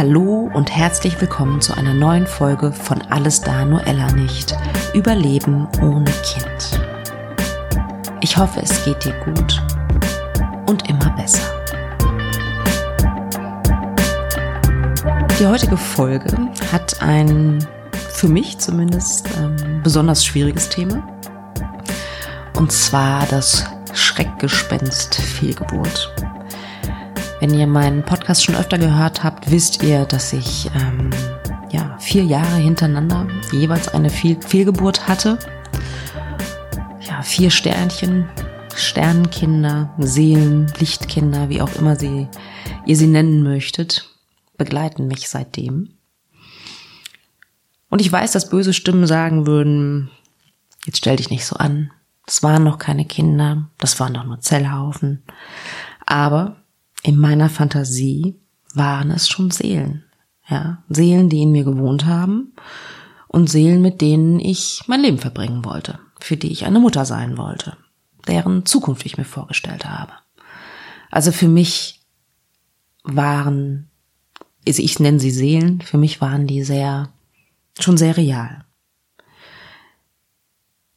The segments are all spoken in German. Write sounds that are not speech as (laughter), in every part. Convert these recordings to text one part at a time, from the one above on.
Hallo und herzlich willkommen zu einer neuen Folge von Alles da, nur Ella nicht. Überleben ohne Kind. Ich hoffe, es geht dir gut und immer besser. Die heutige Folge hat ein, für mich zumindest, ähm, besonders schwieriges Thema. Und zwar das Schreckgespenst Fehlgeburt. Wenn ihr meinen Podcast schon öfter gehört habt, wisst ihr, dass ich ähm, ja, vier Jahre hintereinander jeweils eine Fehl Fehlgeburt hatte. Ja, vier Sternchen, Sternenkinder, Seelen, Lichtkinder, wie auch immer sie, ihr sie nennen möchtet, begleiten mich seitdem. Und ich weiß, dass böse Stimmen sagen würden, jetzt stell dich nicht so an. Das waren noch keine Kinder, das waren doch nur Zellhaufen. Aber in meiner Fantasie waren es schon Seelen. Ja, Seelen, die in mir gewohnt haben und Seelen, mit denen ich mein Leben verbringen wollte, für die ich eine Mutter sein wollte, deren Zukunft ich mir vorgestellt habe. Also für mich waren, also ich nenne sie Seelen, für mich waren die sehr, schon sehr real.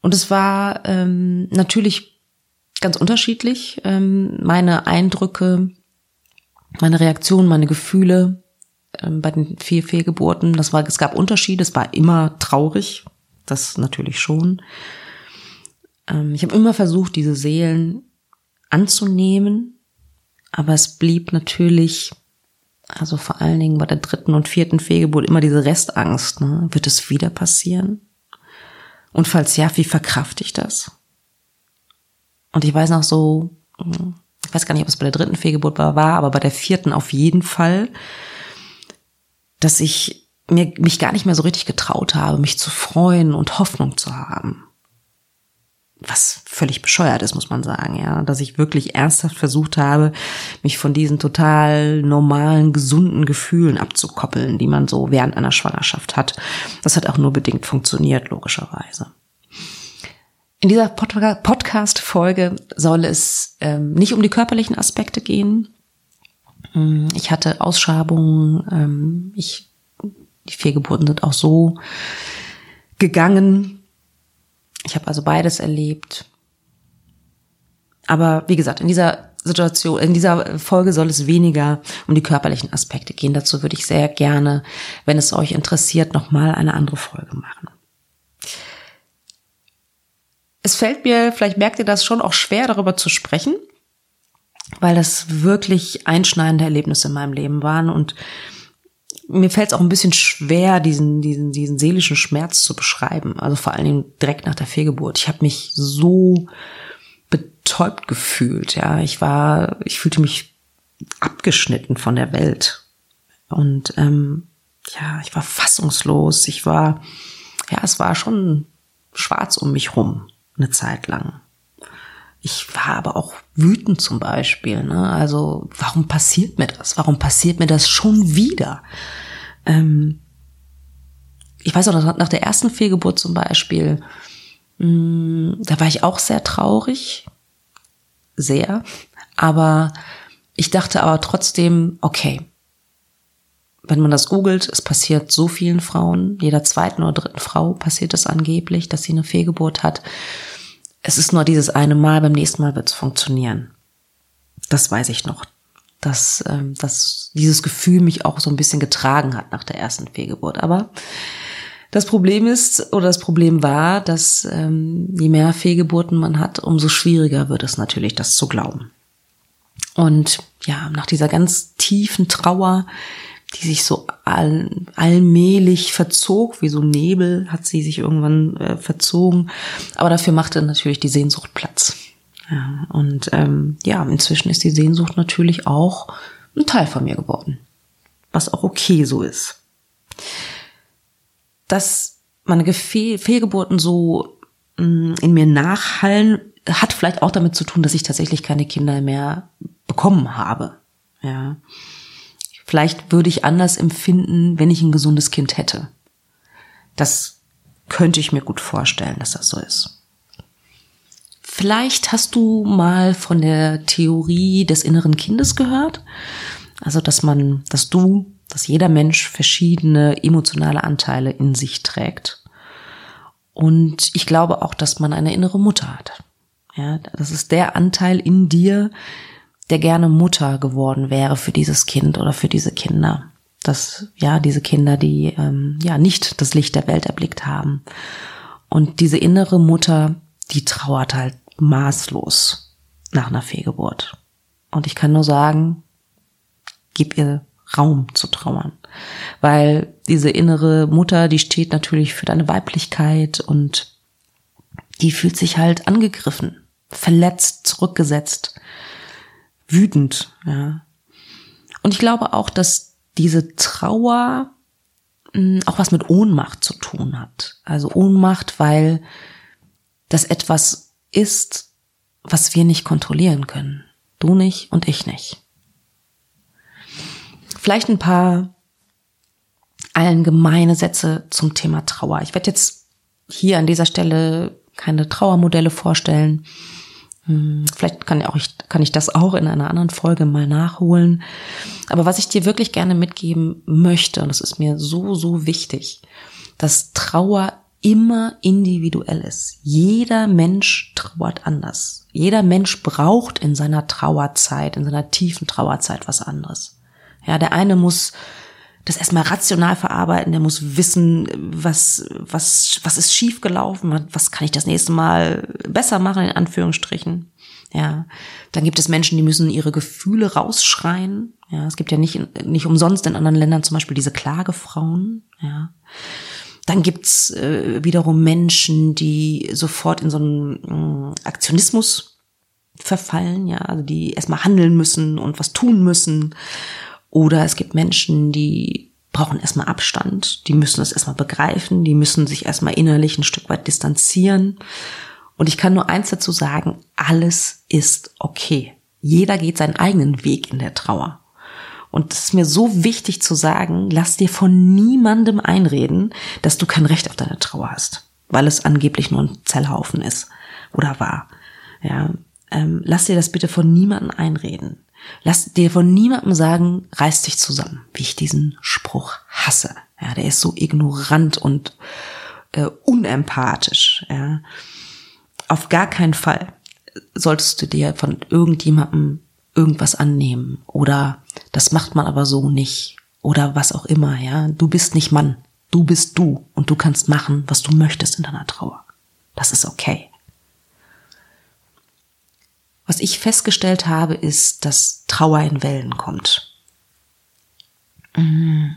Und es war ähm, natürlich ganz unterschiedlich. Ähm, meine Eindrücke meine Reaktion, meine Gefühle ähm, bei den vier Fehlgeburten, das war, es gab Unterschiede, es war immer traurig, das natürlich schon. Ähm, ich habe immer versucht, diese Seelen anzunehmen, aber es blieb natürlich, also vor allen Dingen bei der dritten und vierten Fehlgeburt immer diese Restangst. Ne? Wird es wieder passieren? Und falls ja, wie verkrafte ich das? Und ich weiß noch so, hm, ich weiß gar nicht, ob es bei der dritten Fehlgeburt war, aber bei der vierten auf jeden Fall, dass ich mir, mich gar nicht mehr so richtig getraut habe, mich zu freuen und Hoffnung zu haben. Was völlig bescheuert ist, muss man sagen, ja. Dass ich wirklich ernsthaft versucht habe, mich von diesen total normalen, gesunden Gefühlen abzukoppeln, die man so während einer Schwangerschaft hat. Das hat auch nur bedingt funktioniert, logischerweise. In dieser Pod Podcast-Folge soll es ähm, nicht um die körperlichen Aspekte gehen. Mm, ich hatte Ausschabungen, ähm, ich, die Fehlgeburten sind auch so gegangen. Ich habe also beides erlebt. Aber wie gesagt, in dieser Situation, in dieser Folge soll es weniger um die körperlichen Aspekte gehen. Dazu würde ich sehr gerne, wenn es euch interessiert, nochmal eine andere Folge machen es fällt mir, vielleicht merkt ihr das schon auch schwer, darüber zu sprechen, weil das wirklich einschneidende Erlebnisse in meinem Leben waren und mir fällt es auch ein bisschen schwer, diesen, diesen, diesen seelischen Schmerz zu beschreiben. Also vor allen Dingen direkt nach der Fehlgeburt. Ich habe mich so betäubt gefühlt. Ja, ich war, ich fühlte mich abgeschnitten von der Welt und ähm, ja, ich war fassungslos. Ich war, ja, es war schon schwarz um mich rum eine Zeit lang. Ich war aber auch wütend zum Beispiel. Ne? Also warum passiert mir das? Warum passiert mir das schon wieder? Ähm, ich weiß auch, nach der ersten Fehlgeburt zum Beispiel, mh, mm, da war ich auch sehr traurig. Sehr. Aber ich dachte aber trotzdem, okay, wenn man das googelt, es passiert so vielen Frauen, jeder zweiten oder dritten Frau passiert es angeblich, dass sie eine Fehlgeburt hat. Es ist nur dieses eine Mal, beim nächsten Mal wird es funktionieren. Das weiß ich noch. Dass, ähm, dass dieses Gefühl mich auch so ein bisschen getragen hat nach der ersten Fehlgeburt. Aber das Problem ist, oder das Problem war, dass ähm, je mehr Fehlgeburten man hat, umso schwieriger wird es natürlich, das zu glauben. Und ja, nach dieser ganz tiefen Trauer, die sich so all, allmählich verzog, wie so Nebel hat sie sich irgendwann äh, verzogen. Aber dafür machte natürlich die Sehnsucht Platz. Ja, und ähm, ja, inzwischen ist die Sehnsucht natürlich auch ein Teil von mir geworden. Was auch okay so ist. Dass meine Fehl Fehlgeburten so mh, mm, in mir nachhallen, hat vielleicht auch damit zu tun, dass ich tatsächlich keine Kinder mehr bekommen habe. Ja. Vielleicht würde ich anders empfinden, wenn ich ein gesundes Kind hätte. Das könnte ich mir gut vorstellen, dass das so ist. Vielleicht hast du mal von der Theorie des inneren Kindes gehört. Also, dass man, dass du dass jeder Mensch verschiedene emotionale Anteile in sich trägt. Und ich glaube auch, dass man eine innere Mutter hat. Ja, das ist der Anteil in dir, der gerne Mutter geworden wäre für dieses Kind oder für diese Kinder. Das, ja, diese Kinder, die ähm, ja nicht das Licht der Welt erblickt haben. Und diese innere Mutter, die trauert halt maßlos nach einer Fehlgeburt. Und ich kann nur sagen, gib ihr Raum zu trauern. Weil diese innere Mutter, die steht natürlich für deine Weiblichkeit und die fühlt sich halt angegriffen, verletzt, zurückgesetzt, wütend, ja. Und ich glaube auch, dass diese Trauer hm, auch was mit Ohnmacht zu tun hat. Also Ohnmacht, weil das etwas ist, was wir nicht kontrollieren können. Du nicht und ich nicht. Vielleicht ein paar allgemeine Sätze zum Thema Trauer. Ich werde jetzt hier an dieser Stelle keine Trauermodelle vorstellen. Hm, vielleicht kann, auch ich, kann ich das auch in einer anderen Folge mal nachholen. Aber was ich dir wirklich gerne mitgeben möchte, und das ist mir so, so wichtig, dass Trauer immer individuell ist. Jeder Mensch trauert anders. Jeder Mensch braucht in seiner Trauerzeit, in seiner tiefen Trauerzeit was anderes. Ja, der eine muss das erstmal rational verarbeiten, der muss wissen, was, was, was ist schiefgelaufen, was kann ich das nächste Mal besser machen, in Anführungsstrichen. Ja, dann gibt es Menschen, die müssen ihre Gefühle rausschreien. Ja, es gibt ja nicht, nicht umsonst in anderen Ländern zum Beispiel diese Klagefrauen. Ja, dann gibt's äh, wiederum Menschen, die sofort in so einen äh, Aktionismus verfallen. Ja, also die erstmal handeln müssen und was tun müssen oder es gibt Menschen, die brauchen erstmal Abstand, die müssen es erstmal begreifen, die müssen sich erstmal innerlich ein Stück weit distanzieren. Und ich kann nur eins dazu sagen, alles ist okay. Jeder geht seinen eigenen Weg in der Trauer. Und es ist mir so wichtig zu sagen, lass dir von niemandem einreden, dass du kein Recht auf deine Trauer hast, weil es angeblich nur ein Zellhaufen ist oder war. Ja, ähm, lass dir das bitte von niemandem einreden. Lass dir von niemandem sagen, reiß dich zusammen, wie ich diesen Spruch hasse. Ja, der ist so ignorant und äh, unempathisch. Ja. Auf gar keinen Fall solltest du dir von irgendjemandem irgendwas annehmen oder das macht man aber so nicht oder was auch immer. Ja, du bist nicht Mann, du bist du und du kannst machen, was du möchtest in deiner Trauer. Das ist okay. Was ich festgestellt habe, ist, dass Trauer in Wellen kommt. Mhm.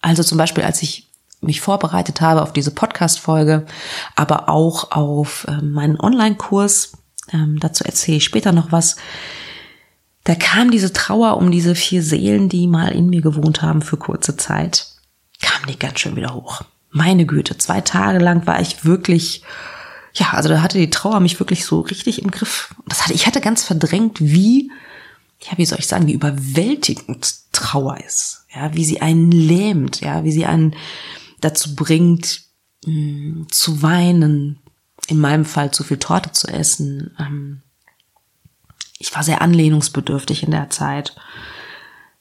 Also zum Beispiel, als ich mich vorbereitet habe auf diese Podcast-Folge, aber auch auf äh, meinen Online-Kurs, ähm, dazu erzähle ich später noch was, da kam diese Trauer um diese vier Seelen, die mal in mir gewohnt haben für kurze Zeit, kam die ganz schön wieder hoch. Meine Güte, zwei Tage lang war ich wirklich ja, also da hatte die Trauer mich wirklich so richtig im Griff. Das hatte, ich hatte ganz verdrängt, wie, ja, wie soll ich sagen, wie überwältigend Trauer ist. Ja, wie sie einen lähmt, ja, wie sie einen dazu bringt, mh, hm, zu weinen, in meinem Fall zu viel Torte zu essen. Ähm, ich war sehr anlehnungsbedürftig in der Zeit.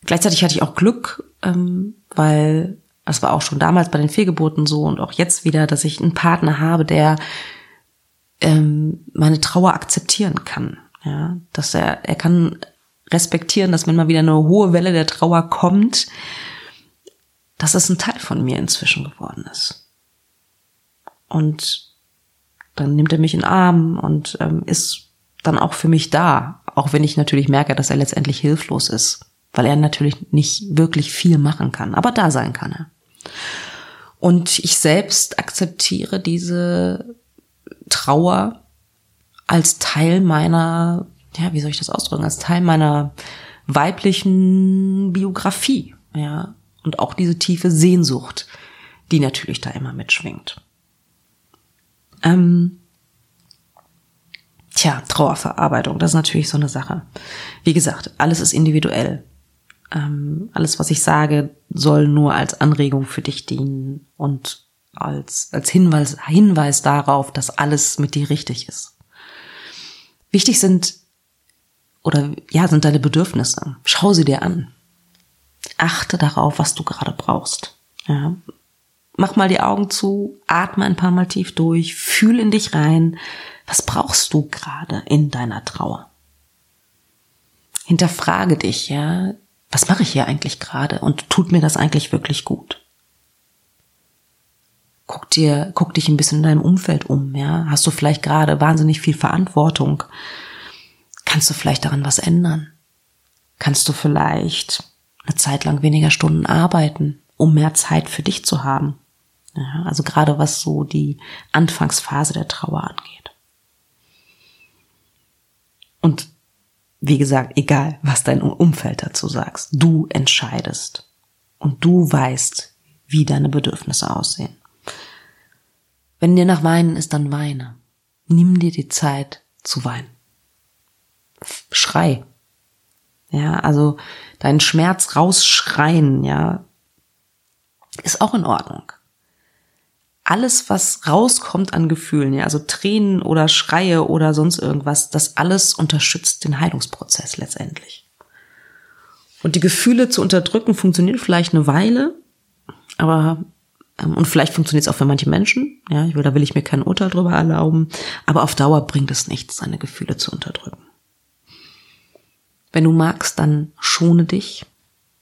Gleichzeitig hatte ich auch Glück, ähm, weil das war auch schon damals bei den Fehlgeburten so und auch jetzt wieder, dass ich einen Partner habe, der ähm, meine Trauer akzeptieren kann. Ja, dass er, er kann respektieren, dass wenn mal wieder eine hohe Welle der Trauer kommt, dass es ein Teil von mir inzwischen geworden ist. Und dann nimmt er mich in den Arm und ähm, ist dann auch für mich da, auch wenn ich natürlich merke, dass er letztendlich hilflos ist, weil er natürlich nicht wirklich viel machen kann, aber da sein kann er. Und ich selbst akzeptiere diese Trauer als Teil meiner, ja, wie soll ich das ausdrücken, als Teil meiner weiblichen Biografie, ja, und auch diese tiefe Sehnsucht, die natürlich da immer mitschwingt. Ähm, tja, Trauerverarbeitung, das ist natürlich so eine Sache. Wie gesagt, alles ist individuell. Ähm, alles, was ich sage, soll nur als Anregung für dich dienen und als, als Hinweis, Hinweis darauf, dass alles mit dir richtig ist. Wichtig sind, oder ja, sind deine Bedürfnisse. Schau sie dir an. Achte darauf, was du gerade brauchst. Ja. Mach mal die Augen zu, atme ein paar Mal tief durch, fühl in dich rein. Was brauchst du gerade in deiner Trauer? Hinterfrage dich, ja. Was mache ich hier eigentlich gerade und tut mir das eigentlich wirklich gut? Guck dir, guck dich ein bisschen in deinem Umfeld um, ja. Hast du vielleicht gerade wahnsinnig viel Verantwortung? Kannst du vielleicht daran was ändern? Kannst du vielleicht eine Zeit lang weniger Stunden arbeiten, um mehr Zeit für dich zu haben? Ja, also gerade was so die Anfangsphase der Trauer angeht. Und wie gesagt, egal, was dein Umfeld dazu sagst, du entscheidest und du weißt, wie deine Bedürfnisse aussehen. Wenn dir nach Weinen ist, dann weine. Nimm dir die Zeit zu weinen. Schrei. Ja, also deinen Schmerz rausschreien, ja, ist auch in Ordnung alles, was rauskommt an Gefühlen, ja, also Tränen oder Schreie oder sonst irgendwas, das alles unterstützt den Heilungsprozess letztendlich. Und die Gefühle zu unterdrücken funktioniert vielleicht eine Weile, aber und vielleicht funktioniert es auch für manche Menschen, ja, ich will, da will ich mir kein Urteil drüber erlauben, aber auf Dauer bringt es nichts, seine Gefühle zu unterdrücken. Wenn du magst, dann schone dich,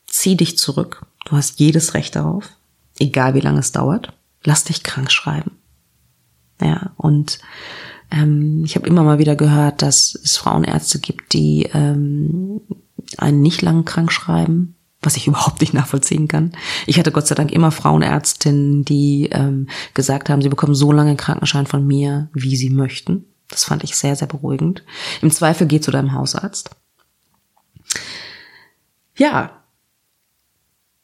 zieh dich zurück. Du hast jedes Recht darauf, egal wie lange es dauert lass dich krank schreiben. Ja, und ähm, ich habe immer mal wieder gehört, dass es Frauenärzte gibt, die ähm, einen nicht lang krank schreiben, was ich (laughs) überhaupt nicht nachvollziehen kann. Ich hatte Gott sei Dank immer Frauenärztinnen, die ähm, gesagt haben, sie bekommen so lange Krankenschein von mir, wie sie möchten. Das fand ich sehr, sehr beruhigend. Im Zweifel geh zu deinem Hausarzt. Ja,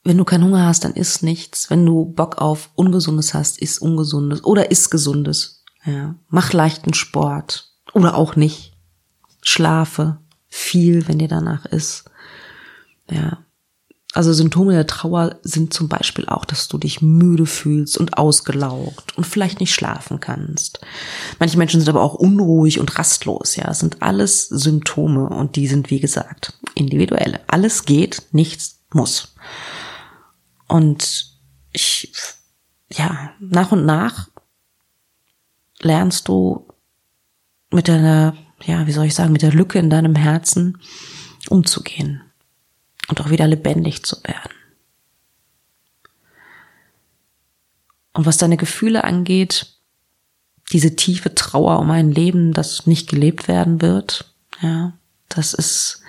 wenn du keinen Hunger hast, dann isst nichts. Wenn du Bock auf Ungesundes hast, isst Ungesundes oder isst Gesundes. Ja. Mach leichten Sport oder auch nicht. Schlafe viel, wenn dir danach ist. Ja. Also Symptome der Trauer sind zum Beispiel auch, dass du dich müde fühlst und ausgelaugt und vielleicht nicht schlafen kannst. Manche Menschen sind aber auch unruhig und rastlos. Ja, das sind alles Symptome und die sind, wie gesagt, individuelle. Alles geht, nichts muss. Und ich, ja, nach und nach lernst du mit deiner, ja, wie soll ich sagen, mit der Lücke in deinem Herzen umzugehen und auch wieder lebendig zu werden. Und was deine Gefühle angeht, diese tiefe Trauer um ein Leben, das nicht gelebt werden wird, ja, das ist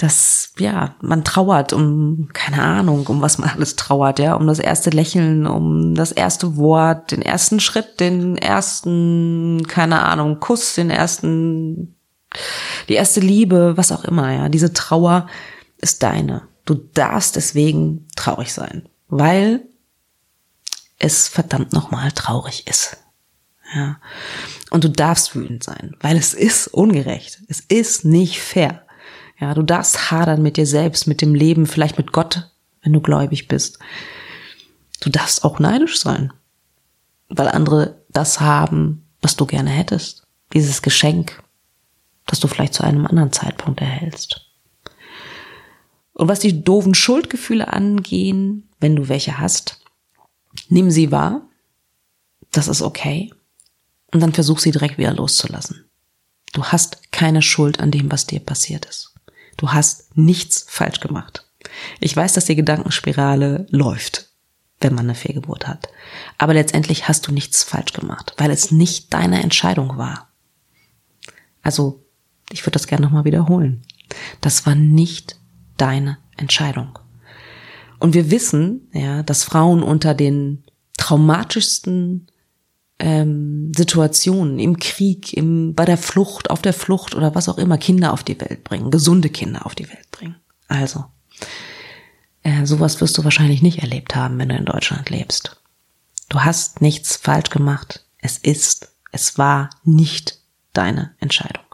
dass, ja, man trauert um, keine Ahnung, um was man alles trauert, ja, um das erste Lächeln, um das erste Wort, den ersten Schritt, den ersten, keine Ahnung, Kuss, den ersten, die erste Liebe, was auch immer, ja. Diese Trauer ist deine. Du darfst deswegen traurig sein, weil es verdammt nochmal traurig ist. Ja. Und du darfst wütend sein, weil es ist ungerecht. Es ist nicht fair. Ja, du darfst hadern mit dir selbst, mit dem Leben, vielleicht mit Gott, wenn du gläubig bist. Du darfst auch neidisch sein, weil andere das haben, was du gerne hättest. Dieses Geschenk, das du vielleicht zu einem anderen Zeitpunkt erhältst. Und was die doofen Schuldgefühle angehen, wenn du welche hast, nimm sie wahr. Das ist okay. Und dann versuch sie direkt wieder loszulassen. Du hast keine Schuld an dem, was dir passiert ist. Du hast nichts falsch gemacht. Ich weiß, dass die Gedankenspirale läuft, wenn man eine Fehlgeburt hat. Aber letztendlich hast du nichts falsch gemacht, weil es nicht deine Entscheidung war. Also, ich würde das gerne nochmal wiederholen. Das war nicht deine Entscheidung. Und wir wissen, ja, dass Frauen unter den traumatischsten ähm, Situationen im Krieg, im, bei der Flucht, auf der Flucht oder was auch immer Kinder auf die Welt bringen, gesunde Kinder auf die Welt bringen. Also, äh, sowas wirst du wahrscheinlich nicht erlebt haben, wenn du in Deutschland lebst. Du hast nichts falsch gemacht. Es ist, es war nicht deine Entscheidung.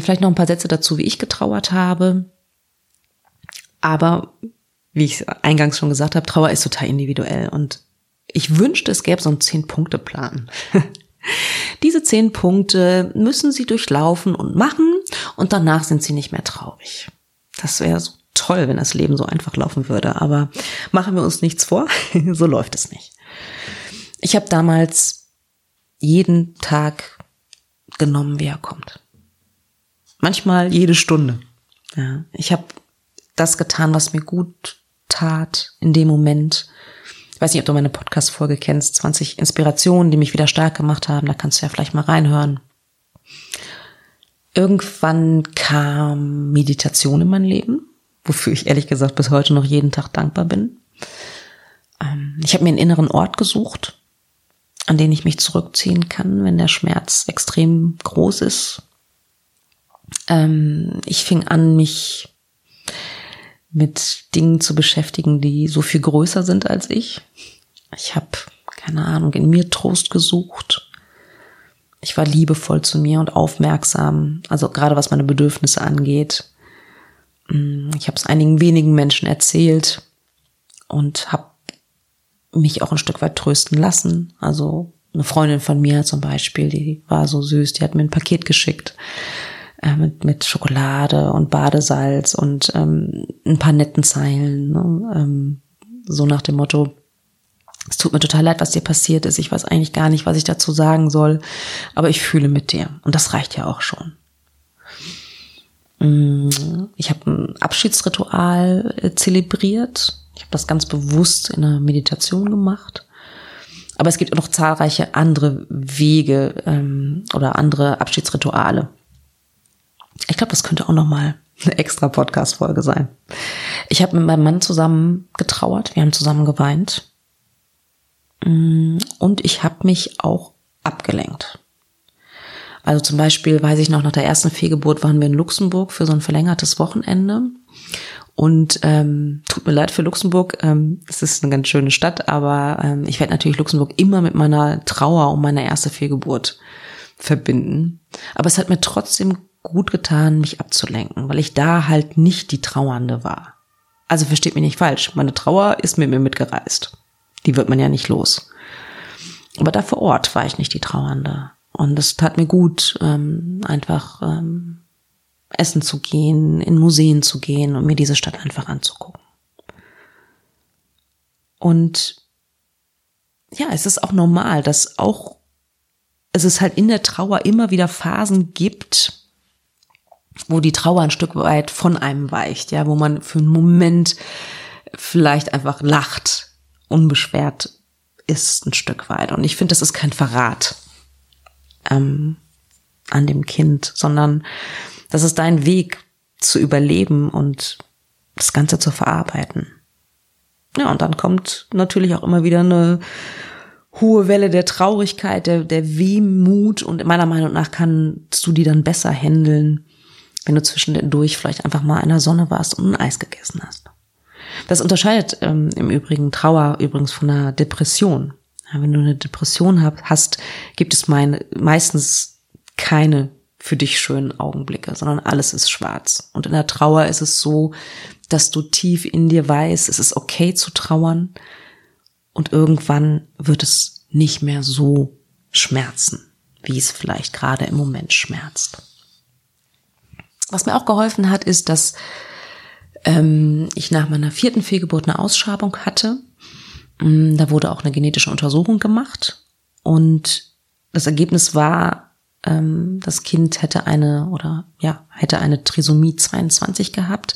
Vielleicht noch ein paar Sätze dazu, wie ich getrauert habe. Aber wie ich eingangs schon gesagt habe, Trauer ist total individuell und ich wünschte, es gäbe so einen Zehn-Punkte-Plan. (laughs) Diese zehn Punkte müssen Sie durchlaufen und machen und danach sind sie nicht mehr traurig. Das wäre so toll, wenn das Leben so einfach laufen würde, aber machen wir uns nichts vor, (laughs) so läuft es nicht. Ich habe damals jeden Tag genommen, wie er kommt. Manchmal jede Stunde. Ja, ich habe das getan, was mir gut tat in dem Moment. Ich weiß nicht, ob du meine Podcast-Folge kennst, 20 Inspirationen, die mich wieder stark gemacht haben. Da kannst du ja vielleicht mal reinhören. Irgendwann kam Meditation in mein Leben, wofür ich ehrlich gesagt bis heute noch jeden Tag dankbar bin. Ähm, ich habe mir einen inneren Ort gesucht, an den ich mich zurückziehen kann, wenn der Schmerz extrem groß ist. Ähm, ich fing an, mich mit Dingen zu beschäftigen, die so viel größer sind als ich. Ich habe, keine Ahnung, in mir Trost gesucht. Ich war liebevoll zu mir und aufmerksam, also gerade was meine Bedürfnisse angeht. Mm, ich habe es einigen wenigen Menschen erzählt und habe mich auch ein Stück weit trösten lassen. Also eine Freundin von mir zum Beispiel, die war so süß, die hat mir ein Paket geschickt äh, mit, mit Schokolade und Badesalz und ähm, ein paar netten Zeilen. Ne? Ähm, so nach dem Motto, es tut mir total leid, was dir passiert ist. Ich weiß eigentlich gar nicht, was ich dazu sagen soll, aber ich fühle mit dir. Und das reicht ja auch schon. Mm, ich habe ein Abschiedsritual äh, zelebriert. Ich habe das ganz bewusst in einer Meditation gemacht. Aber es gibt auch noch zahlreiche andere Wege ähm, oder andere Abschiedsrituale. Ich glaube, das könnte auch noch mal eine extra Podcast-Folge sein. Ich habe mit meinem Mann zusammen getrauert. Wir haben zusammen geweint. Mm, und ich habe mich auch abgelenkt. Also zum Beispiel weiß ich noch, nach der ersten Fehlgeburt waren wir in Luxemburg für so ein verlängertes Wochenende. Und ähm, tut mir leid für Luxemburg, ähm, es ist eine ganz schöne Stadt, aber ähm, ich werde natürlich Luxemburg immer mit meiner Trauer um meine erste Fehlgeburt verbinden. Aber es hat mir trotzdem gut getan, mich abzulenken, weil ich da halt nicht die Trauernde war. Also versteht mich nicht falsch, meine Trauer ist mit mir mitgereist. Die wird man ja nicht los. Aber da vor Ort war ich nicht die Trauernde. Und es tat mir gut, ähm, einfach ähm, essen zu gehen, in Museen zu gehen und mir diese Stadt einfach anzugucken. Und ja, es ist auch normal, dass auch es ist halt in der Trauer immer wieder Phasen gibt, wo die Trauer ein Stück weit von einem weicht, ja, wo man für einen Moment vielleicht einfach lacht, unbeschwert ist ein Stück weit. Und ich finde, das ist kein Verrat ähm, an dem Kind, sondern das ist dein Weg zu überleben und das Ganze zu verarbeiten. Ja, und dann kommt natürlich auch immer wieder eine hohe Welle der Traurigkeit, der, der Wehmut und meiner Meinung nach kannst du die dann besser handeln, wenn du zwischendurch vielleicht einfach mal in der Sonne warst und ein Eis gegessen hast. Das unterscheidet ähm, im Übrigen Trauer übrigens von einer Depression. Ja, wenn du eine Depression hast, gibt es meine, meistens keine für dich schönen Augenblicke, sondern alles ist schwarz. Und in der Trauer ist es so, dass du tief in dir weißt, es ist okay zu trauern und irgendwann wird es nicht mehr so schmerzen, wie es vielleicht gerade im Moment schmerzt. Was mir auch geholfen hat, ist, dass ähm, ich nach meiner vierten Fehlgeburt eine Ausschabung hatte. Mm, da wurde auch eine genetische Untersuchung gemacht und das Ergebnis war, ähm, das Kind hätte eine oder ja, hätte eine Trisomie 22 gehabt.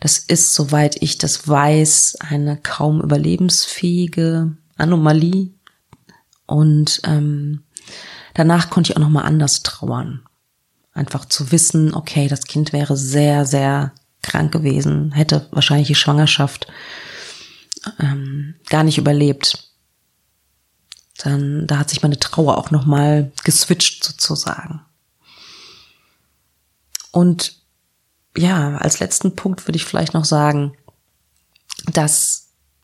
Das ist, soweit ich das weiß, eine kaum überlebensfähige Anomalie. Und ähm, danach konnte ich auch noch mal anders trauern. Einfach zu wissen, okay, das Kind wäre sehr, sehr krank gewesen, hätte wahrscheinlich die Schwangerschaft ähm, gar nicht überlebt dann da hat sich meine Trauer auch noch mal geswitcht sozusagen. Und ja, als letzten Punkt würde ich vielleicht noch sagen, dass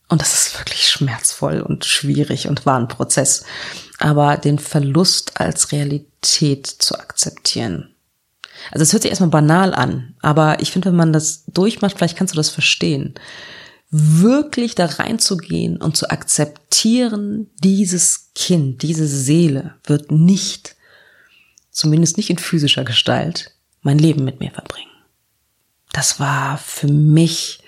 und das ist wirklich schmerzvoll und schwierig und war ein Prozess, aber den Verlust als Realität zu akzeptieren. Also es hört sich erstmal banal an, aber ich finde, wenn man das durchmacht, vielleicht kannst du das verstehen wirklich da reinzugehen und zu akzeptieren, dieses Kind, diese Seele wird nicht, zumindest nicht in physischer Gestalt, mein Leben mit mir verbringen. Das war für mich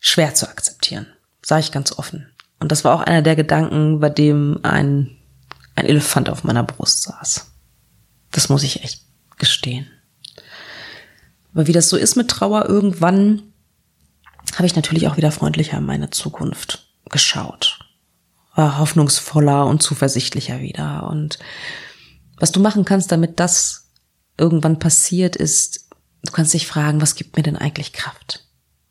schwer zu akzeptieren, sage ich ganz offen. Und das war auch einer der Gedanken, bei dem ein, ein Elefant auf meiner Brust saß. Das muss ich echt gestehen. Aber wie das so ist mit Trauer, irgendwann habe ich natürlich auch wieder freundlicher in meine Zukunft geschaut. War hoffnungsvoller und zuversichtlicher wieder. Und was du machen kannst, damit das irgendwann passiert, ist, du kannst dich fragen, was gibt mir denn eigentlich Kraft?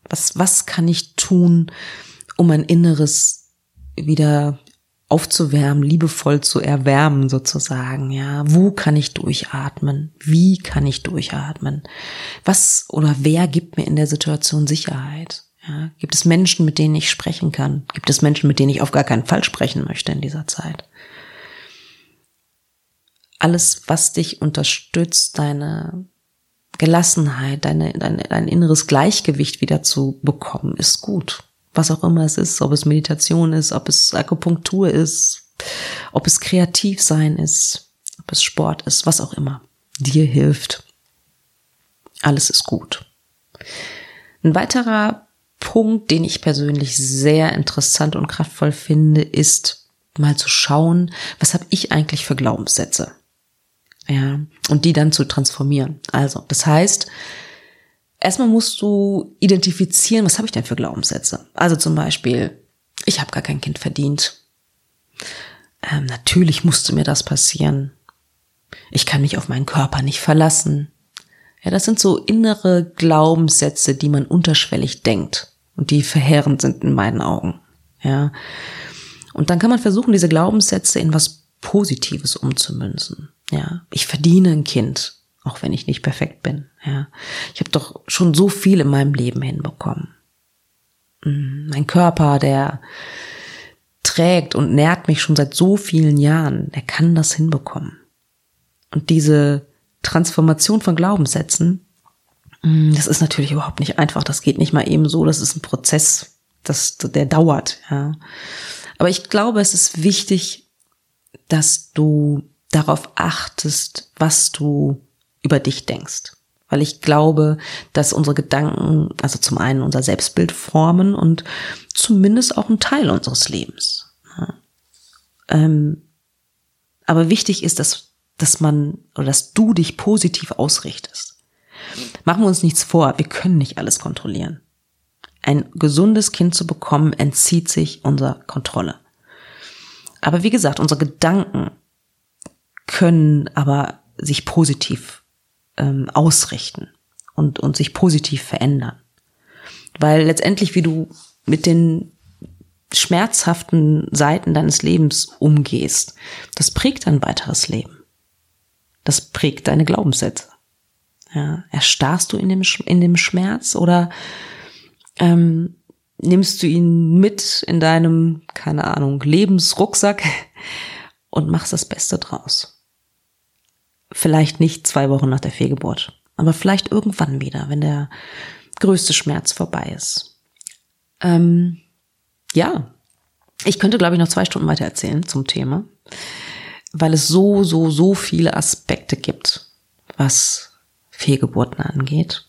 Was, was kann ich tun, um mein Inneres wieder aufzuwärmen, liebevoll zu erwärmen sozusagen, ja. Wo kann ich durchatmen? Wie kann ich durchatmen? Was oder wer gibt mir in der Situation Sicherheit? Ja, gibt es Menschen, mit denen ich sprechen kann? Gibt es Menschen, mit denen ich auf gar keinen Fall sprechen möchte in dieser Zeit? Alles, was dich unterstützt, deine Gelassenheit, deine, deine, dein inneres Gleichgewicht wieder zu bekommen, ist gut was auch immer es ist, ob es Meditation ist, ob es Akupunktur ist, ob es kreativ sein ist, ob es Sport ist, was auch immer dir hilft. Alles ist gut. Ein weiterer Punkt, den ich persönlich sehr interessant und kraftvoll finde, ist mal zu schauen, was habe ich eigentlich für Glaubenssätze? Ja, und die dann zu transformieren. Also, das heißt, Erstmal musst du identifizieren, was habe ich denn für Glaubenssätze. Also zum Beispiel, ich habe gar kein Kind verdient. Ähm, natürlich musste mir das passieren. Ich kann mich auf meinen Körper nicht verlassen. Ja, das sind so innere Glaubenssätze, die man unterschwellig denkt und die verheerend sind in meinen Augen. Ja. Und dann kann man versuchen, diese Glaubenssätze in was Positives umzumünzen. Ja, ich verdiene ein Kind auch wenn ich nicht perfekt bin. Ja, ich habe doch schon so viel in meinem Leben hinbekommen. Mm, mein Körper, der trägt und nährt mich schon seit so vielen Jahren, der kann das hinbekommen. Und diese Transformation von Glaubenssätzen, mm, das ist natürlich überhaupt nicht einfach. Das geht nicht mal eben so. Das ist ein Prozess, das, der dauert. Ja. Aber ich glaube, es ist wichtig, dass du darauf achtest, was du über dich denkst. Weil ich glaube, dass unsere Gedanken, also zum einen unser Selbstbild formen und zumindest auch ein Teil unseres Lebens. Ja. Ähm, aber wichtig ist, dass, dass man oder dass du dich positiv ausrichtest. Machen wir uns nichts vor, wir können nicht alles kontrollieren. Ein gesundes Kind zu bekommen, entzieht sich unserer Kontrolle. Aber wie gesagt, unsere Gedanken können aber sich positiv ähm, ausrichten und, und sich positiv verändern. Weil letztendlich, wie du mit den schmerzhaften Seiten deines Lebens umgehst, das prägt dein weiteres Leben. Das prägt deine Glaubenssätze. Ja, erstarrst du in dem, in dem Schmerz oder ähm, nimmst du ihn mit in deinem, keine Ahnung, Lebensrucksack (laughs) und machst das Beste draus? Vielleicht nicht zwei Wochen nach der Fehlgeburt, aber vielleicht irgendwann wieder, wenn der größte Schmerz vorbei ist. Ähm, ja, ich könnte, glaube ich, noch zwei Stunden weiter erzählen zum Thema, weil es so, so, so viele Aspekte gibt, was Fehlgeburten angeht.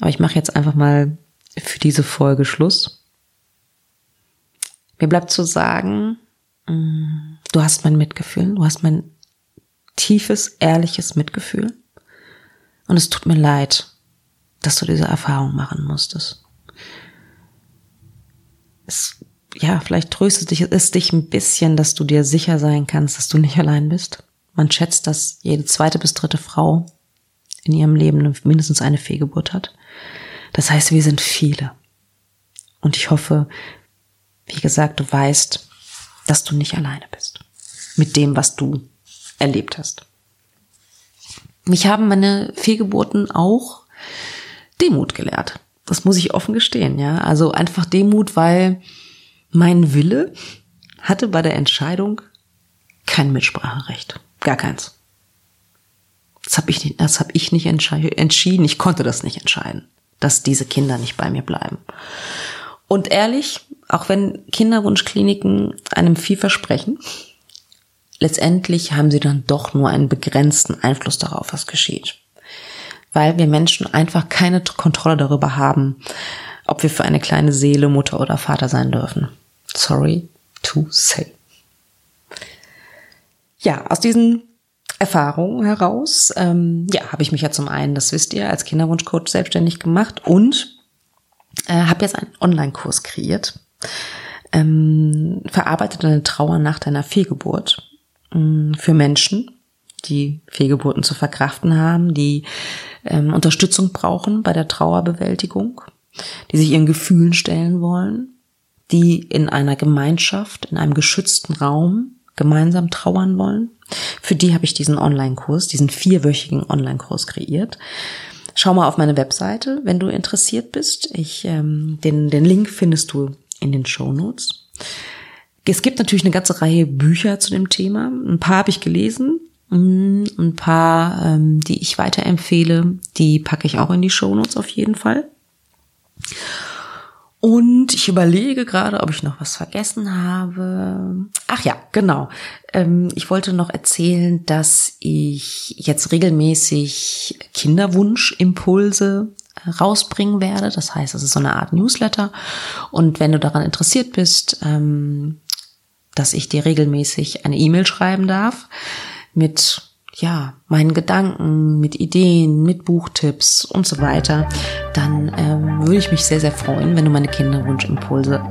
Aber ich mache jetzt einfach mal für diese Folge Schluss. Mir bleibt zu sagen, mm, du hast mein Mitgefühl, du hast mein tiefes, ehrliches Mitgefühl. Und es tut mir leid, dass du diese Erfahrung machen musstest. Es, ja, vielleicht tröstet dich, es dich ein bisschen, dass du dir sicher sein kannst, dass du nicht allein bist. Man schätzt, dass jede zweite bis dritte Frau in ihrem Leben mindestens eine Fehlgeburt hat. Das heißt, wir sind viele. Und ich hoffe, wie gesagt, du weißt, dass du nicht alleine bist. Mit dem, was du erlebt hast. Mich haben meine Fehlgeburten auch Demut gelehrt. Das muss ich offen gestehen, ja. Also einfach Demut, weil mein Wille hatte bei der Entscheidung kein Mitspracherecht. Gar keins. Das habe ich habe ich nicht entschieden. Ich konnte das nicht entscheiden, dass diese Kinder nicht bei mir bleiben. Und ehrlich, auch wenn Kinderwunschkliniken einem viel versprechen, letztendlich haben sie dann doch nur einen begrenzten Einfluss darauf, was geschieht. Weil wir Menschen einfach keine Kontrolle darüber haben, ob wir für eine kleine Seele Mutter oder Vater sein dürfen. Sorry to say. Ja, aus diesen Erfahrungen heraus, ähm, ja, habe ich mich ja zum einen, das wisst ihr, als Kinderwunschcoach selbstständig gemacht und äh, habe jetzt einen Online-Kurs kreiert. Ähm, verarbeite deine Trauer nach deiner Fehlgeburt für Menschen, die Fehlgeburten zu verkraften haben, die ähm, Unterstützung brauchen bei der Trauerbewältigung, die sich ihren Gefühlen stellen wollen, die in einer Gemeinschaft, in einem geschützten Raum gemeinsam trauern wollen. Für die habe ich diesen Online-Kurs, diesen vierwöchigen Online-Kurs kreiert. Schau mal auf meine Webseite, wenn du interessiert bist. Ich, ähm, den, den Link findest du in den Show Notes. Es gibt natürlich eine ganze Reihe Bücher zu dem Thema. Ein paar habe ich gelesen, mm, ein paar, ähm, die ich weiterempfehle, die packe ich auch in die Show Notes auf jeden Fall. Und ich überlege gerade, ob ich noch was vergessen habe. Ach ja, genau. Ähm, ich wollte noch erzählen, dass ich jetzt regelmäßig Kinderwunschimpulse äh, rausbringen werde. Das heißt, es ist so eine Art Newsletter. Und wenn du daran interessiert bist, ähm, dass ich dir regelmäßig eine E-Mail schreiben darf mit ja, meinen Gedanken, mit Ideen, mit Buchtipps und so weiter, dann ähm, würde ich mich sehr, sehr freuen, wenn du meine Kinderwunschimpulse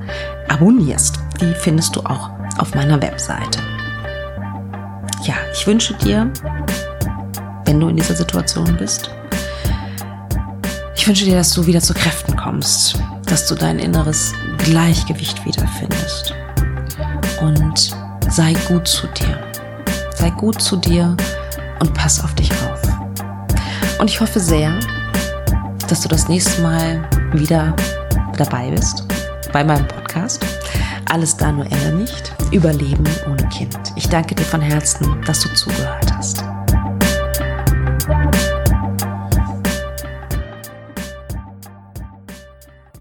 abonnierst. Die findest du auch auf meiner Webseite. Ja, ich wünsche dir, wenn du in dieser Situation bist, ich wünsche dir, dass du wieder zu Kräften kommst, dass du dein inneres Gleichgewicht wiederfindest. Und sei gut zu dir. Sei gut zu dir und pass auf dich auf. Und ich hoffe sehr, dass du das nächste Mal wieder dabei bist bei meinem Podcast. Alles da nur Ende nicht. Überleben ohne Kind. Ich danke dir von Herzen, dass du zugehört hast.